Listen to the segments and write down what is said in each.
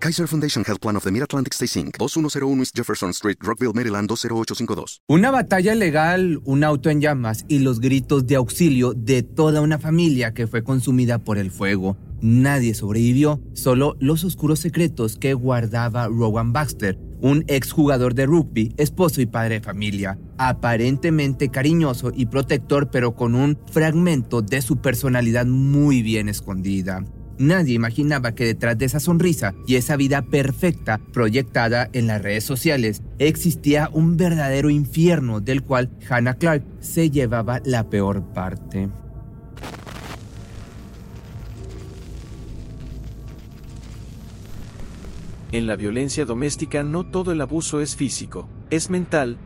Kaiser Foundation Health Plan of the Mid-Atlantic Stay Inc. 2101 East Jefferson Street, Rockville, Maryland 20852. Una batalla legal, un auto en llamas y los gritos de auxilio de toda una familia que fue consumida por el fuego. Nadie sobrevivió, solo los oscuros secretos que guardaba Rowan Baxter, un exjugador de rugby, esposo y padre de familia, aparentemente cariñoso y protector, pero con un fragmento de su personalidad muy bien escondida. Nadie imaginaba que detrás de esa sonrisa y esa vida perfecta proyectada en las redes sociales existía un verdadero infierno del cual Hannah Clark se llevaba la peor parte. En la violencia doméstica no todo el abuso es físico, es mental,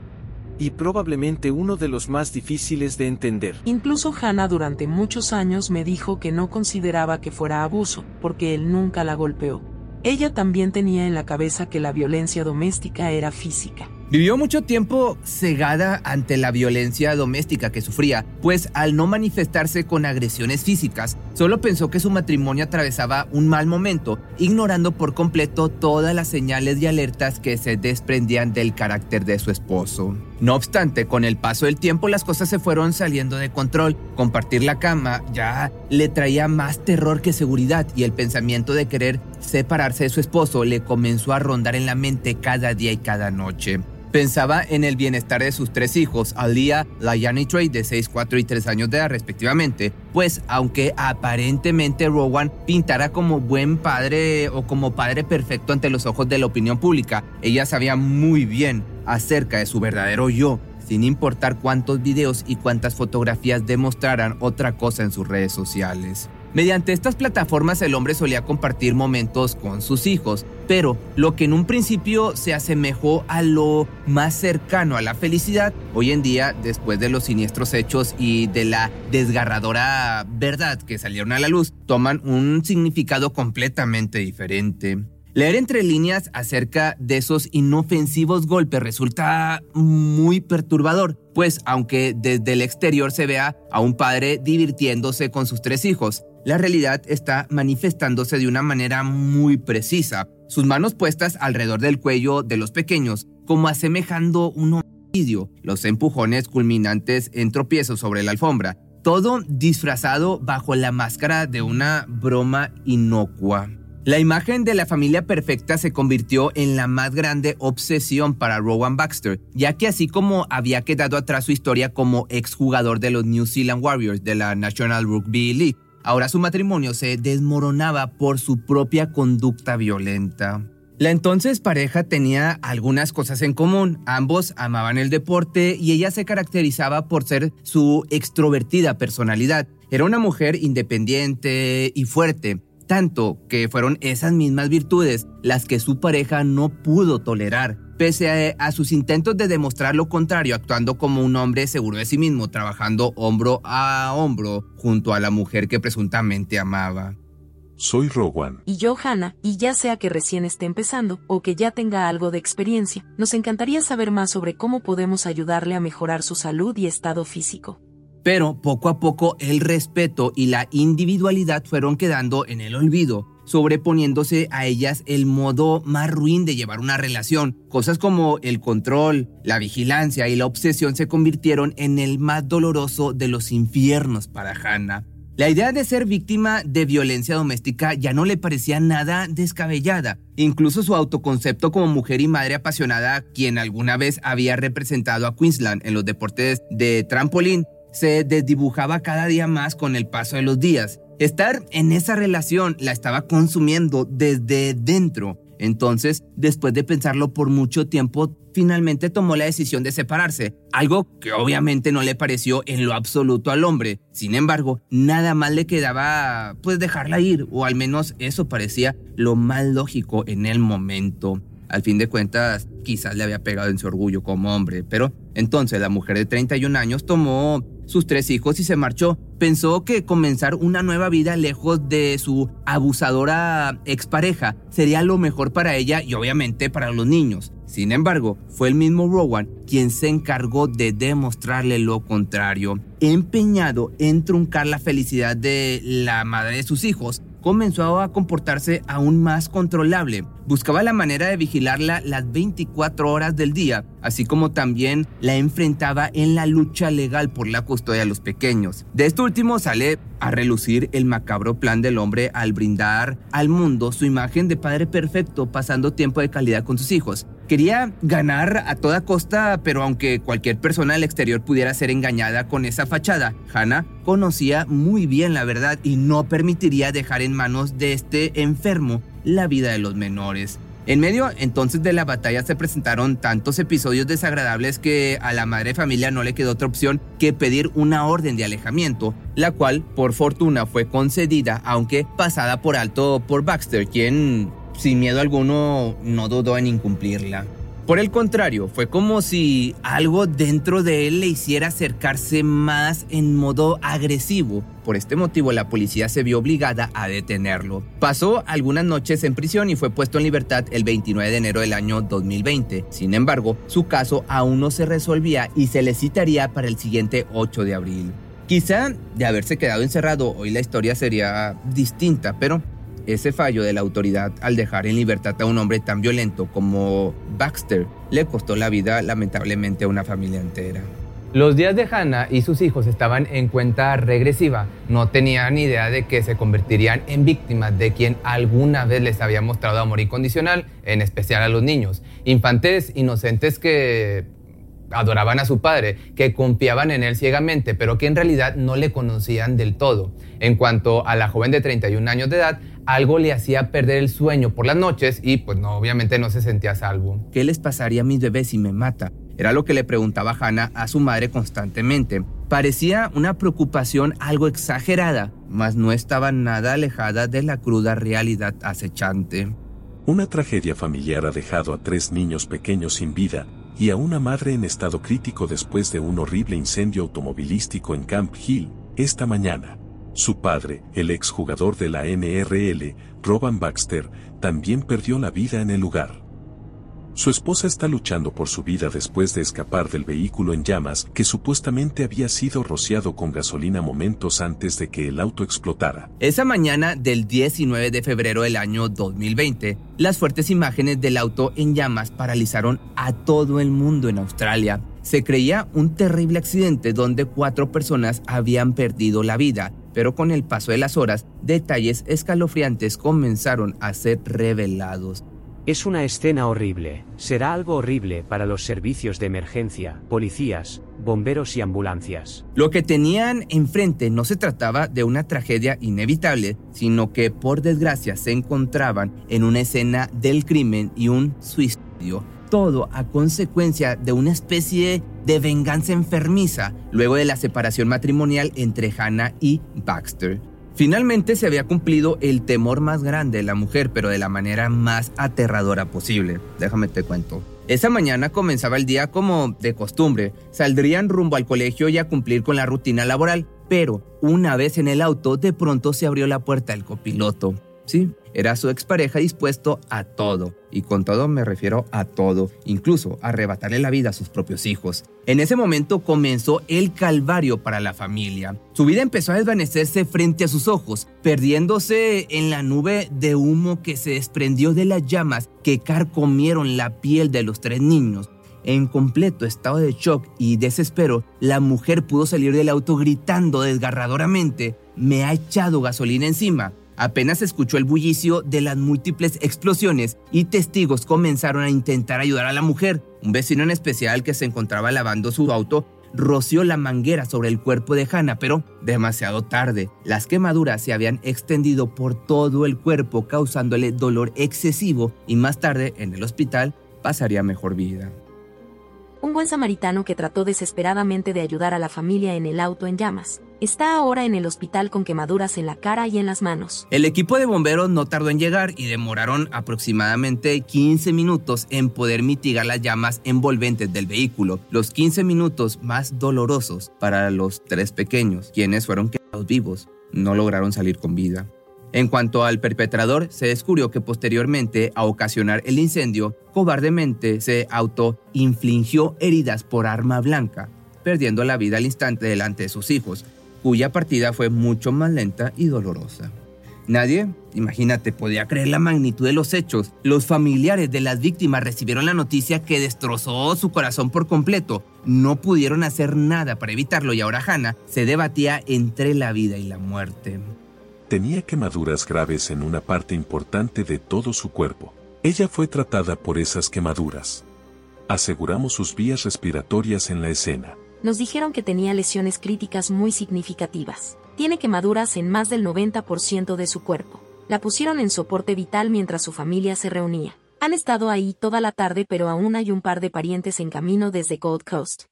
y probablemente uno de los más difíciles de entender. Incluso Hannah durante muchos años me dijo que no consideraba que fuera abuso, porque él nunca la golpeó. Ella también tenía en la cabeza que la violencia doméstica era física. Vivió mucho tiempo cegada ante la violencia doméstica que sufría, pues al no manifestarse con agresiones físicas, solo pensó que su matrimonio atravesaba un mal momento, ignorando por completo todas las señales y alertas que se desprendían del carácter de su esposo. No obstante, con el paso del tiempo las cosas se fueron saliendo de control. Compartir la cama ya le traía más terror que seguridad y el pensamiento de querer separarse de su esposo le comenzó a rondar en la mente cada día y cada noche. Pensaba en el bienestar de sus tres hijos, Alia, Liane y Trey, de 6, 4 y 3 años de edad respectivamente, pues aunque aparentemente Rowan pintara como buen padre o como padre perfecto ante los ojos de la opinión pública, ella sabía muy bien acerca de su verdadero yo, sin importar cuántos videos y cuántas fotografías demostraran otra cosa en sus redes sociales. Mediante estas plataformas el hombre solía compartir momentos con sus hijos, pero lo que en un principio se asemejó a lo más cercano a la felicidad, hoy en día, después de los siniestros hechos y de la desgarradora verdad que salieron a la luz, toman un significado completamente diferente. Leer entre líneas acerca de esos inofensivos golpes resulta muy perturbador, pues aunque desde el exterior se vea a un padre divirtiéndose con sus tres hijos, la realidad está manifestándose de una manera muy precisa, sus manos puestas alrededor del cuello de los pequeños, como asemejando un homicidio, los empujones culminantes en tropiezos sobre la alfombra, todo disfrazado bajo la máscara de una broma inocua. La imagen de la familia perfecta se convirtió en la más grande obsesión para Rowan Baxter, ya que así como había quedado atrás su historia como exjugador de los New Zealand Warriors de la National Rugby League, Ahora su matrimonio se desmoronaba por su propia conducta violenta. La entonces pareja tenía algunas cosas en común. Ambos amaban el deporte y ella se caracterizaba por ser su extrovertida personalidad. Era una mujer independiente y fuerte, tanto que fueron esas mismas virtudes las que su pareja no pudo tolerar pese a, sus intentos de demostrar lo contrario, actuando como un hombre seguro de sí mismo, trabajando hombro a hombro junto a la mujer que presuntamente amaba. Soy Rowan. Y yo, Hannah, y ya sea que recién esté empezando o que ya tenga algo de experiencia, nos encantaría saber más sobre cómo podemos ayudarle a mejorar su salud y estado físico. Pero poco a poco el respeto y la individualidad fueron quedando en el olvido, sobreponiéndose a ellas el modo más ruin de llevar una relación. Cosas como el control, la vigilancia y la obsesión se convirtieron en el más doloroso de los infiernos para Hannah. La idea de ser víctima de violencia doméstica ya no le parecía nada descabellada. Incluso su autoconcepto como mujer y madre apasionada, quien alguna vez había representado a Queensland en los deportes de trampolín, se desdibujaba cada día más con el paso de los días. Estar en esa relación la estaba consumiendo desde dentro. Entonces, después de pensarlo por mucho tiempo, finalmente tomó la decisión de separarse, algo que obviamente no le pareció en lo absoluto al hombre. Sin embargo, nada más le quedaba pues dejarla ir, o al menos eso parecía lo más lógico en el momento. Al fin de cuentas, quizás le había pegado en su orgullo como hombre, pero entonces la mujer de 31 años tomó sus tres hijos y se marchó. Pensó que comenzar una nueva vida lejos de su abusadora expareja sería lo mejor para ella y obviamente para los niños. Sin embargo, fue el mismo Rowan quien se encargó de demostrarle lo contrario. Empeñado en truncar la felicidad de la madre de sus hijos, comenzó a comportarse aún más controlable. Buscaba la manera de vigilarla las 24 horas del día, así como también la enfrentaba en la lucha legal por la custodia de los pequeños. De esto último sale a relucir el macabro plan del hombre al brindar al mundo su imagen de padre perfecto pasando tiempo de calidad con sus hijos. Quería ganar a toda costa, pero aunque cualquier persona del exterior pudiera ser engañada con esa fachada, Hannah conocía muy bien la verdad y no permitiría dejar en manos de este enfermo la vida de los menores. En medio entonces de la batalla se presentaron tantos episodios desagradables que a la madre familia no le quedó otra opción que pedir una orden de alejamiento, la cual por fortuna fue concedida, aunque pasada por alto por Baxter, quien sin miedo alguno no dudó en incumplirla. Por el contrario, fue como si algo dentro de él le hiciera acercarse más en modo agresivo. Por este motivo la policía se vio obligada a detenerlo. Pasó algunas noches en prisión y fue puesto en libertad el 29 de enero del año 2020. Sin embargo, su caso aún no se resolvía y se le citaría para el siguiente 8 de abril. Quizá de haberse quedado encerrado hoy la historia sería distinta, pero ese fallo de la autoridad al dejar en libertad a un hombre tan violento como Baxter le costó la vida lamentablemente a una familia entera. Los días de Hannah y sus hijos estaban en cuenta regresiva. No tenían idea de que se convertirían en víctimas de quien alguna vez les había mostrado amor incondicional, en especial a los niños. Infantes inocentes que adoraban a su padre, que confiaban en él ciegamente, pero que en realidad no le conocían del todo. En cuanto a la joven de 31 años de edad, algo le hacía perder el sueño por las noches y pues no, obviamente no se sentía salvo. ¿Qué les pasaría a mis bebés si me mata? Era lo que le preguntaba Hannah a su madre constantemente. Parecía una preocupación algo exagerada, mas no estaba nada alejada de la cruda realidad acechante. Una tragedia familiar ha dejado a tres niños pequeños sin vida y a una madre en estado crítico después de un horrible incendio automovilístico en Camp Hill, esta mañana. Su padre, el exjugador de la NRL, Robin Baxter, también perdió la vida en el lugar. Su esposa está luchando por su vida después de escapar del vehículo en llamas que supuestamente había sido rociado con gasolina momentos antes de que el auto explotara. Esa mañana del 19 de febrero del año 2020, las fuertes imágenes del auto en llamas paralizaron a todo el mundo en Australia. Se creía un terrible accidente donde cuatro personas habían perdido la vida, pero con el paso de las horas, detalles escalofriantes comenzaron a ser revelados. Es una escena horrible. Será algo horrible para los servicios de emergencia, policías, bomberos y ambulancias. Lo que tenían enfrente no se trataba de una tragedia inevitable, sino que por desgracia se encontraban en una escena del crimen y un suicidio. Todo a consecuencia de una especie de venganza enfermiza luego de la separación matrimonial entre Hannah y Baxter. Finalmente se había cumplido el temor más grande de la mujer, pero de la manera más aterradora posible. Déjame te cuento. Esa mañana comenzaba el día como de costumbre. Saldrían rumbo al colegio y a cumplir con la rutina laboral. Pero una vez en el auto, de pronto se abrió la puerta del copiloto. Sí, era su expareja dispuesto a todo, y con todo me refiero a todo, incluso a arrebatarle la vida a sus propios hijos. En ese momento comenzó el calvario para la familia. Su vida empezó a desvanecerse frente a sus ojos, perdiéndose en la nube de humo que se desprendió de las llamas que carcomieron la piel de los tres niños. En completo estado de shock y desespero, la mujer pudo salir del auto gritando desgarradoramente, me ha echado gasolina encima. Apenas escuchó el bullicio de las múltiples explosiones y testigos comenzaron a intentar ayudar a la mujer. Un vecino en especial que se encontraba lavando su auto roció la manguera sobre el cuerpo de Hannah, pero demasiado tarde. Las quemaduras se habían extendido por todo el cuerpo causándole dolor excesivo y más tarde en el hospital pasaría mejor vida. Un buen samaritano que trató desesperadamente de ayudar a la familia en el auto en llamas. Está ahora en el hospital con quemaduras en la cara y en las manos. El equipo de bomberos no tardó en llegar y demoraron aproximadamente 15 minutos en poder mitigar las llamas envolventes del vehículo, los 15 minutos más dolorosos para los tres pequeños, quienes fueron quemados vivos. No lograron salir con vida. En cuanto al perpetrador, se descubrió que posteriormente a ocasionar el incendio, cobardemente se auto-infligió heridas por arma blanca, perdiendo la vida al instante delante de sus hijos, cuya partida fue mucho más lenta y dolorosa. Nadie, imagínate, podía creer la magnitud de los hechos. Los familiares de las víctimas recibieron la noticia que destrozó su corazón por completo. No pudieron hacer nada para evitarlo y ahora Hannah se debatía entre la vida y la muerte. Tenía quemaduras graves en una parte importante de todo su cuerpo. Ella fue tratada por esas quemaduras. Aseguramos sus vías respiratorias en la escena. Nos dijeron que tenía lesiones críticas muy significativas. Tiene quemaduras en más del 90% de su cuerpo. La pusieron en soporte vital mientras su familia se reunía. Han estado ahí toda la tarde pero aún hay un par de parientes en camino desde Gold Coast.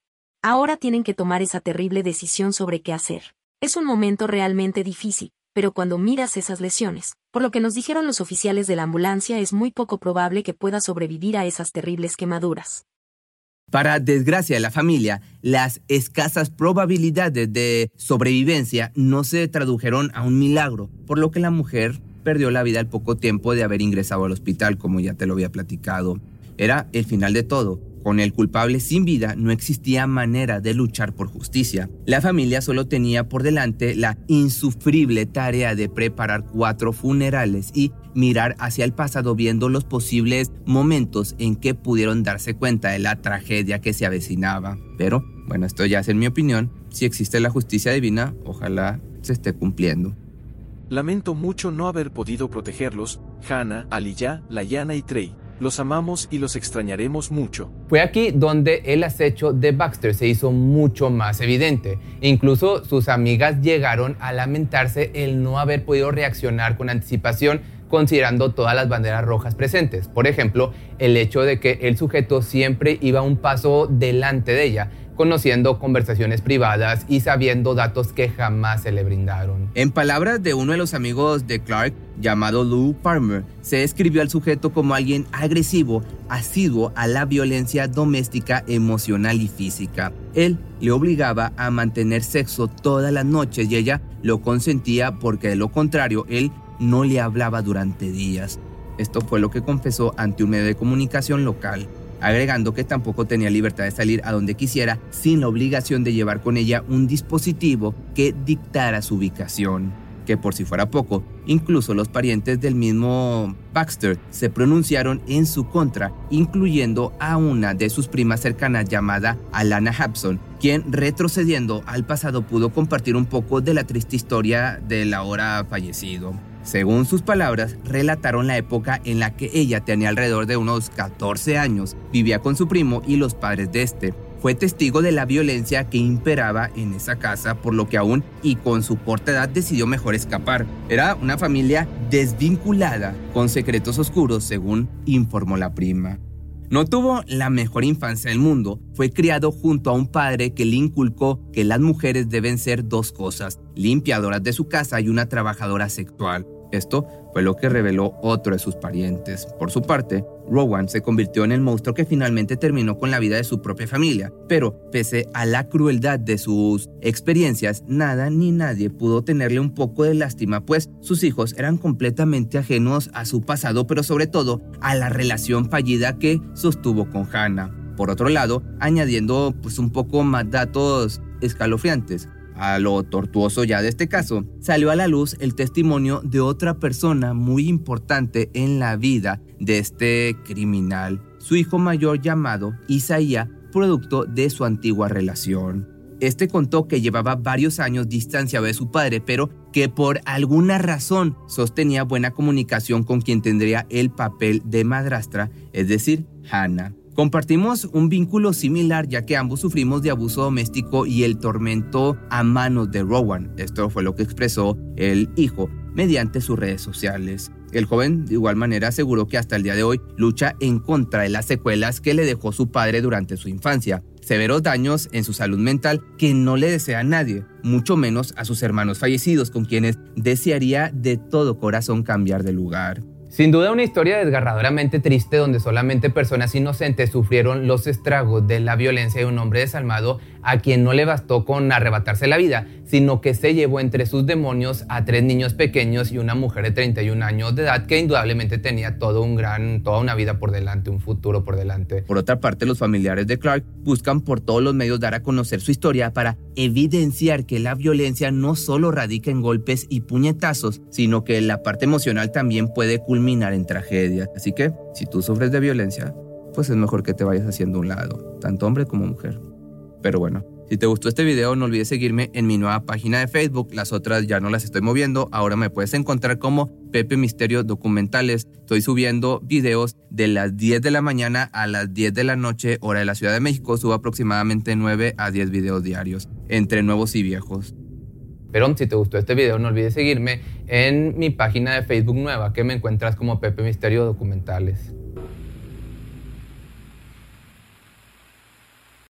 Ahora tienen que tomar esa terrible decisión sobre qué hacer. Es un momento realmente difícil, pero cuando miras esas lesiones, por lo que nos dijeron los oficiales de la ambulancia es muy poco probable que pueda sobrevivir a esas terribles quemaduras. Para desgracia de la familia, las escasas probabilidades de sobrevivencia no se tradujeron a un milagro, por lo que la mujer perdió la vida al poco tiempo de haber ingresado al hospital, como ya te lo había platicado. Era el final de todo. Con el culpable sin vida no existía manera de luchar por justicia. La familia solo tenía por delante la insufrible tarea de preparar cuatro funerales y mirar hacia el pasado viendo los posibles momentos en que pudieron darse cuenta de la tragedia que se avecinaba. Pero, bueno, esto ya es en mi opinión. Si existe la justicia divina, ojalá se esté cumpliendo. Lamento mucho no haber podido protegerlos, Hannah, Aliyah, Layana y Trey. Los amamos y los extrañaremos mucho. Fue aquí donde el acecho de Baxter se hizo mucho más evidente. Incluso sus amigas llegaron a lamentarse el no haber podido reaccionar con anticipación considerando todas las banderas rojas presentes. Por ejemplo, el hecho de que el sujeto siempre iba un paso delante de ella, conociendo conversaciones privadas y sabiendo datos que jamás se le brindaron. En palabras de uno de los amigos de Clark, llamado Lou Palmer, se describió al sujeto como alguien agresivo, asiduo a la violencia doméstica, emocional y física. Él le obligaba a mantener sexo todas las noches y ella lo consentía porque de lo contrario él no le hablaba durante días. Esto fue lo que confesó ante un medio de comunicación local, agregando que tampoco tenía libertad de salir a donde quisiera sin la obligación de llevar con ella un dispositivo que dictara su ubicación. Que por si fuera poco, incluso los parientes del mismo Baxter se pronunciaron en su contra, incluyendo a una de sus primas cercanas llamada Alana Hapson, quien retrocediendo al pasado pudo compartir un poco de la triste historia del ahora fallecido. Según sus palabras, relataron la época en la que ella tenía alrededor de unos 14 años, vivía con su primo y los padres de este. Fue testigo de la violencia que imperaba en esa casa, por lo que aún y con su corta edad decidió mejor escapar. Era una familia desvinculada, con secretos oscuros, según informó la prima. No tuvo la mejor infancia del mundo, fue criado junto a un padre que le inculcó que las mujeres deben ser dos cosas, limpiadoras de su casa y una trabajadora sexual. Esto fue lo que reveló otro de sus parientes. Por su parte, Rowan se convirtió en el monstruo que finalmente terminó con la vida de su propia familia, pero pese a la crueldad de sus experiencias, nada ni nadie pudo tenerle un poco de lástima, pues sus hijos eran completamente ajenos a su pasado, pero sobre todo a la relación fallida que sostuvo con Hannah. Por otro lado, añadiendo pues un poco más datos escalofriantes, a lo tortuoso ya de este caso, salió a la luz el testimonio de otra persona muy importante en la vida de este criminal, su hijo mayor llamado Isaías, producto de su antigua relación. Este contó que llevaba varios años distanciado de su padre, pero que por alguna razón sostenía buena comunicación con quien tendría el papel de madrastra, es decir, Hannah. Compartimos un vínculo similar ya que ambos sufrimos de abuso doméstico y el tormento a manos de Rowan. Esto fue lo que expresó el hijo mediante sus redes sociales. El joven de igual manera aseguró que hasta el día de hoy lucha en contra de las secuelas que le dejó su padre durante su infancia, severos daños en su salud mental que no le desea a nadie, mucho menos a sus hermanos fallecidos con quienes desearía de todo corazón cambiar de lugar. Sin duda una historia desgarradoramente triste donde solamente personas inocentes sufrieron los estragos de la violencia de un hombre desalmado a quien no le bastó con arrebatarse la vida, sino que se llevó entre sus demonios a tres niños pequeños y una mujer de 31 años de edad que indudablemente tenía todo un gran, toda una vida por delante, un futuro por delante. Por otra parte, los familiares de Clark buscan por todos los medios dar a conocer su historia para evidenciar que la violencia no solo radica en golpes y puñetazos, sino que la parte emocional también puede culminar en tragedia. Así que, si tú sufres de violencia, pues es mejor que te vayas haciendo un lado, tanto hombre como mujer. Pero bueno, si te gustó este video, no olvides seguirme en mi nueva página de Facebook. Las otras ya no las estoy moviendo. Ahora me puedes encontrar como Pepe Misterio Documentales. Estoy subiendo videos de las 10 de la mañana a las 10 de la noche, hora de la Ciudad de México. Subo aproximadamente 9 a 10 videos diarios, entre nuevos y viejos. Pero si te gustó este video, no olvides seguirme en mi página de Facebook nueva, que me encuentras como Pepe Misterio Documentales.